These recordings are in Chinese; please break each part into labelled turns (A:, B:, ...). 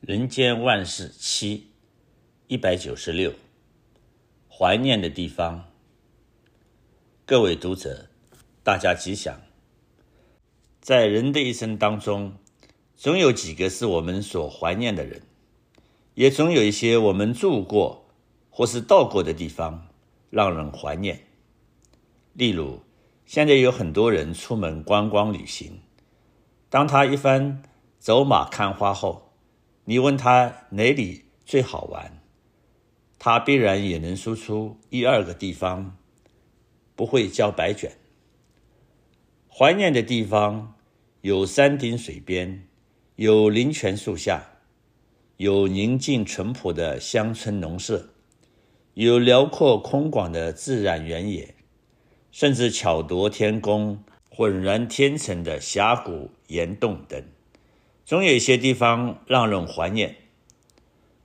A: 人间万事七一百九十六，怀念的地方。各位读者，大家吉祥。在人的一生当中，总有几个是我们所怀念的人，也总有一些我们住过或是到过的地方让人怀念。例如，现在有很多人出门观光旅行，当他一番走马看花后，你问他哪里最好玩，他必然也能说出一二个地方，不会交白卷。怀念的地方有山顶水边，有林泉树下，有宁静淳朴的乡村农舍，有辽阔空广的自然原野，甚至巧夺天工、浑然天成的峡谷岩洞等。总有一些地方让人怀念，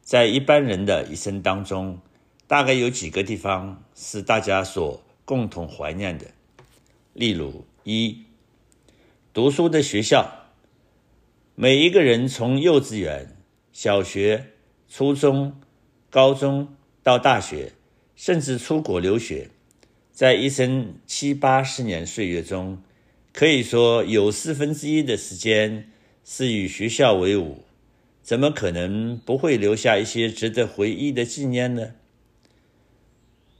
A: 在一般人的一生当中，大概有几个地方是大家所共同怀念的。例如，一、读书的学校，每一个人从幼稚园、小学、初中、高中到大学，甚至出国留学，在一生七八十年岁月中，可以说有四分之一的时间。是与学校为伍，怎么可能不会留下一些值得回忆的纪念呢？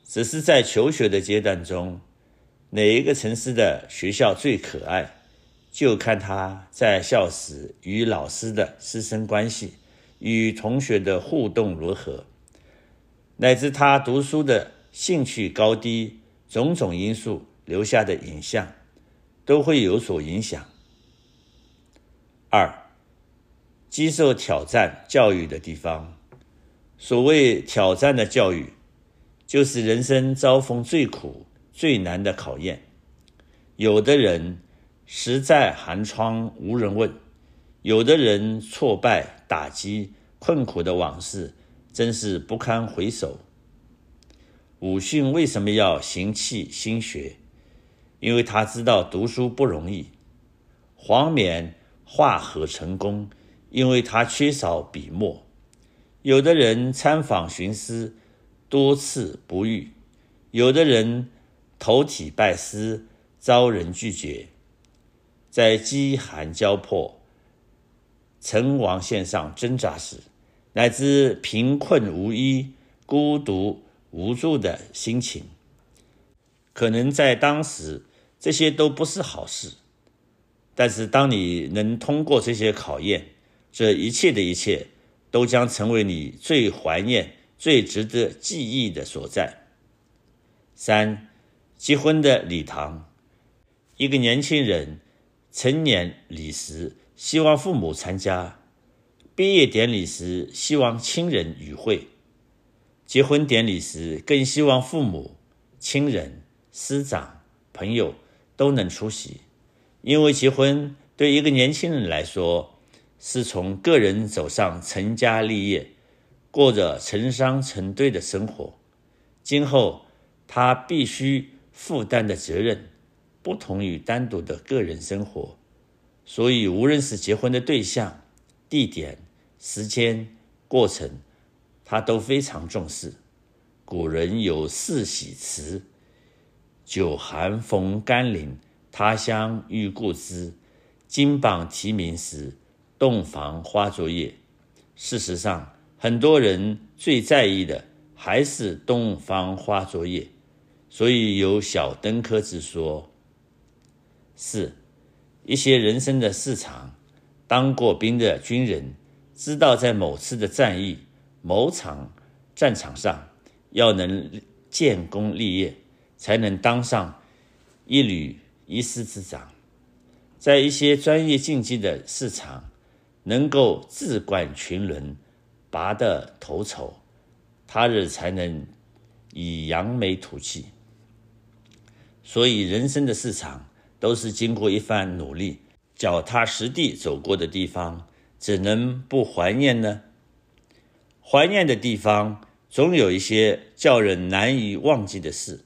A: 只是在求学的阶段中，哪一个城市的学校最可爱，就看他在校时与老师的师生关系，与同学的互动如何，乃至他读书的兴趣高低，种种因素留下的影像，都会有所影响。二，接受挑战教育的地方。所谓挑战的教育，就是人生遭逢最苦、最难的考验。有的人实在寒窗无人问，有的人挫败打击困苦的往事，真是不堪回首。鲁迅为什么要行气心学？因为他知道读书不容易。黄冕。画何成功？因为他缺少笔墨。有的人参访寻师，多次不遇；有的人投体拜师，遭人拒绝。在饥寒交迫、成王线上挣扎时，乃至贫困无依、孤独无助的心情，可能在当时，这些都不是好事。但是，当你能通过这些考验，这一切的一切都将成为你最怀念、最值得记忆的所在。三、结婚的礼堂，一个年轻人成年礼时希望父母参加，毕业典礼时希望亲人与会，结婚典礼时更希望父母、亲人、师长、朋友都能出席。因为结婚对一个年轻人来说，是从个人走上成家立业，过着成双成对的生活。今后他必须负担的责任，不同于单独的个人生活。所以，无论是结婚的对象、地点、时间、过程，他都非常重视。古人有四喜词：久寒逢甘霖。他乡遇故知，金榜题名时，洞房花烛夜。事实上，很多人最在意的还是洞房花烛夜，所以有小登科之说。四，一些人生的市场，当过兵的军人知道，在某次的战役、某场战场上，要能建功立业，才能当上一旅。一师之长，在一些专业竞技的市场，能够自冠群伦，拔得头筹，他日才能以扬眉吐气。所以，人生的市场都是经过一番努力、脚踏实地走过的地方，怎能不怀念呢？怀念的地方，总有一些叫人难以忘记的事。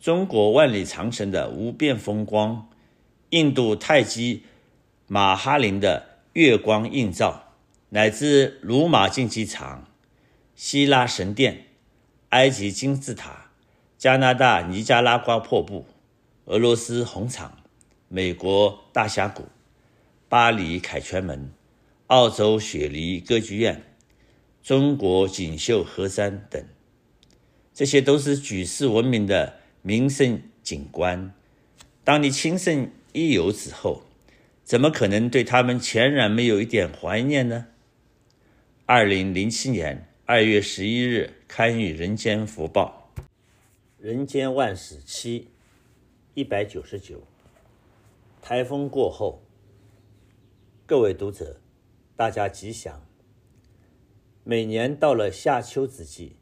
A: 中国万里长城的无边风光，印度泰姬马哈林的月光映照，乃至罗马竞技场、希腊神殿、埃及金字塔、加拿大尼加拉瓜瀑布、俄罗斯红场、美国大峡谷、巴黎凯旋门、澳洲雪梨歌剧院、中国锦绣河山等，这些都是举世闻名的名胜景观。当你亲身一游之后，怎么可能对他们全然没有一点怀念呢？二零零七年二月十一日刊于《人间福报》，人间万事七一百九十九。台风过后，各位读者，大家吉祥。每年到了夏秋之际，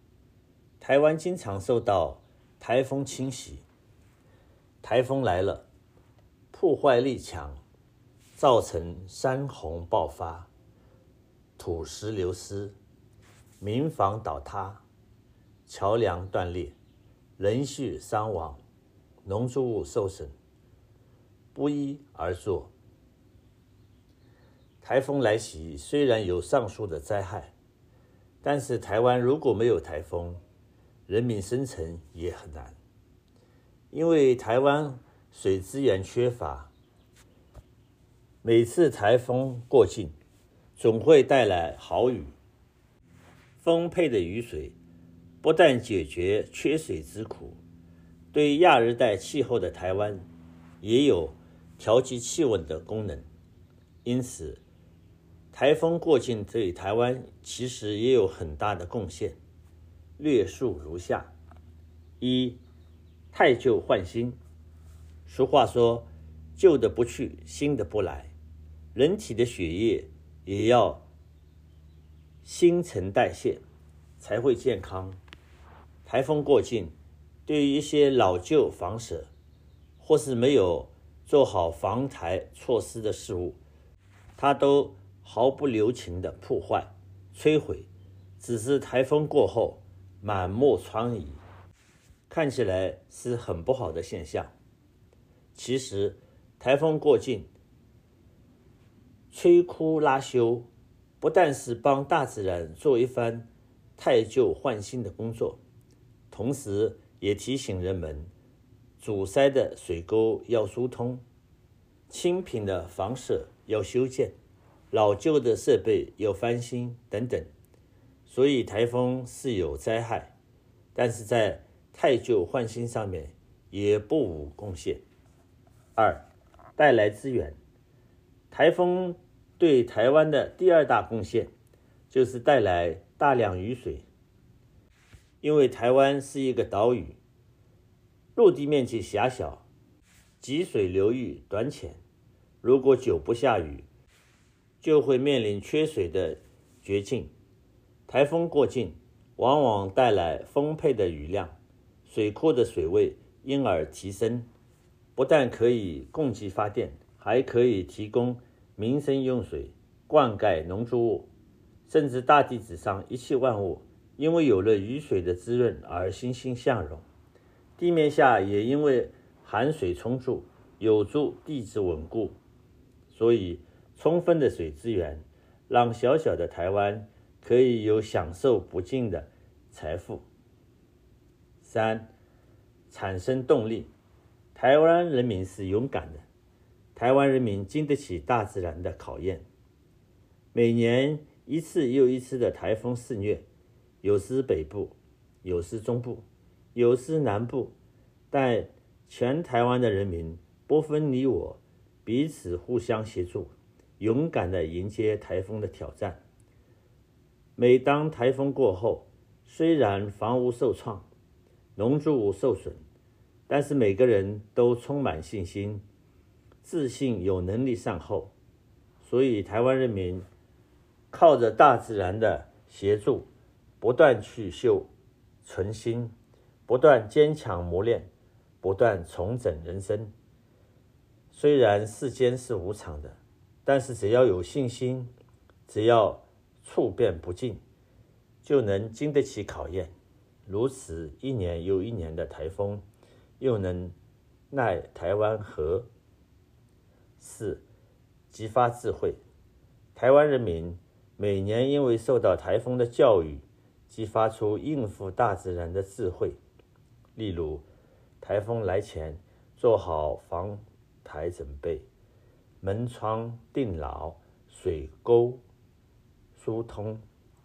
A: 台湾经常受到台风侵袭。台风来了，破坏力强，造成山洪爆发、土石流失、民房倒塌、桥梁断裂、人畜伤亡、农作物受损。不一而作。台风来袭，虽然有上述的灾害，但是台湾如果没有台风，人民生存也很难。因为台湾水资源缺乏，每次台风过境，总会带来豪雨。丰沛的雨水不但解决缺水之苦，对亚热带气候的台湾也有。调节气温的功能，因此，台风过境对台湾其实也有很大的贡献。略述如下：一、汰旧换新。俗话说：“旧的不去，新的不来。”人体的血液也要新陈代谢，才会健康。台风过境，对于一些老旧房舍，或是没有做好防台措施的事物，它都毫不留情的破坏、摧毁，只是台风过后满目疮痍，看起来是很不好的现象。其实，台风过境，摧枯拉朽，不但是帮大自然做一番汰旧换新的工作，同时也提醒人们。阻塞的水沟要疏通，清贫的房舍要修建，老旧的设备要翻新等等。所以台风是有灾害，但是在汰旧换新上面也不无贡献。二，带来资源。台风对台湾的第二大贡献就是带来大量雨水，因为台湾是一个岛屿。陆地面积狭小，集水流域短浅，如果久不下雨，就会面临缺水的绝境。台风过境，往往带来丰沛的雨量，水库的水位因而提升，不但可以供给发电，还可以提供民生用水、灌溉农作物，甚至大地之上一切万物，因为有了雨水的滋润而欣欣向荣。地面下也因为含水充足，有助地质稳固，所以充分的水资源让小小的台湾可以有享受不尽的财富。三、产生动力，台湾人民是勇敢的，台湾人民经得起大自然的考验。每年一次又一次的台风肆虐，有时北部，有时中部。有时南部，但全台湾的人民不分你我，彼此互相协助，勇敢地迎接台风的挑战。每当台风过后，虽然房屋受创，农作物受损，但是每个人都充满信心，自信有能力善后。所以台湾人民靠着大自然的协助，不断去修存心。不断坚强磨练，不断重整人生。虽然世间是无常的，但是只要有信心，只要处变不惊，就能经得起考验。如此一年又一年的台风，又能奈台湾何？四、激发智慧。台湾人民每年因为受到台风的教育，激发出应付大自然的智慧。例如，台风来前做好防台准备，门窗定牢，水沟疏通，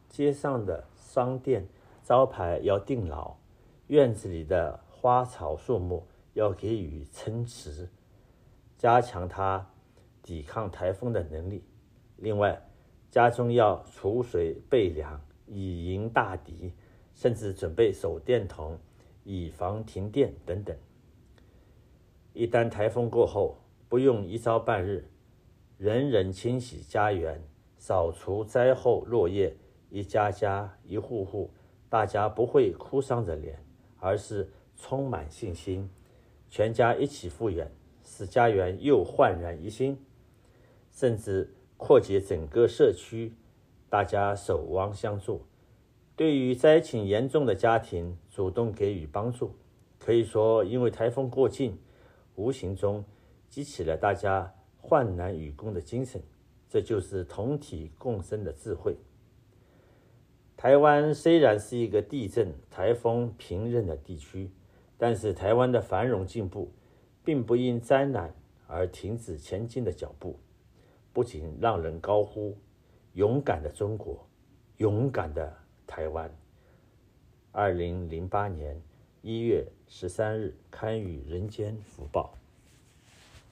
A: 街上的商店招牌要定牢，院子里的花草树木要给予撑持，加强它抵抗台风的能力。另外，家中要储水备粮，以迎大敌，甚至准备手电筒，以防停电等等。一旦台风过后，不用一朝半日，人人清洗家园，扫除灾后落叶，一家家、一户户，大家不会哭丧着脸，而是充满信心，全家一起复原，使家园又焕然一新，甚至。扩解整个社区，大家守望相助。对于灾情严重的家庭，主动给予帮助。可以说，因为台风过境，无形中激起了大家患难与共的精神。这就是同体共生的智慧。台湾虽然是一个地震、台风频仍的地区，但是台湾的繁荣进步，并不因灾难而停止前进的脚步。不仅让人高呼“勇敢的中国，勇敢的台湾”。二零零八年一月十三日刊于《人间福报》。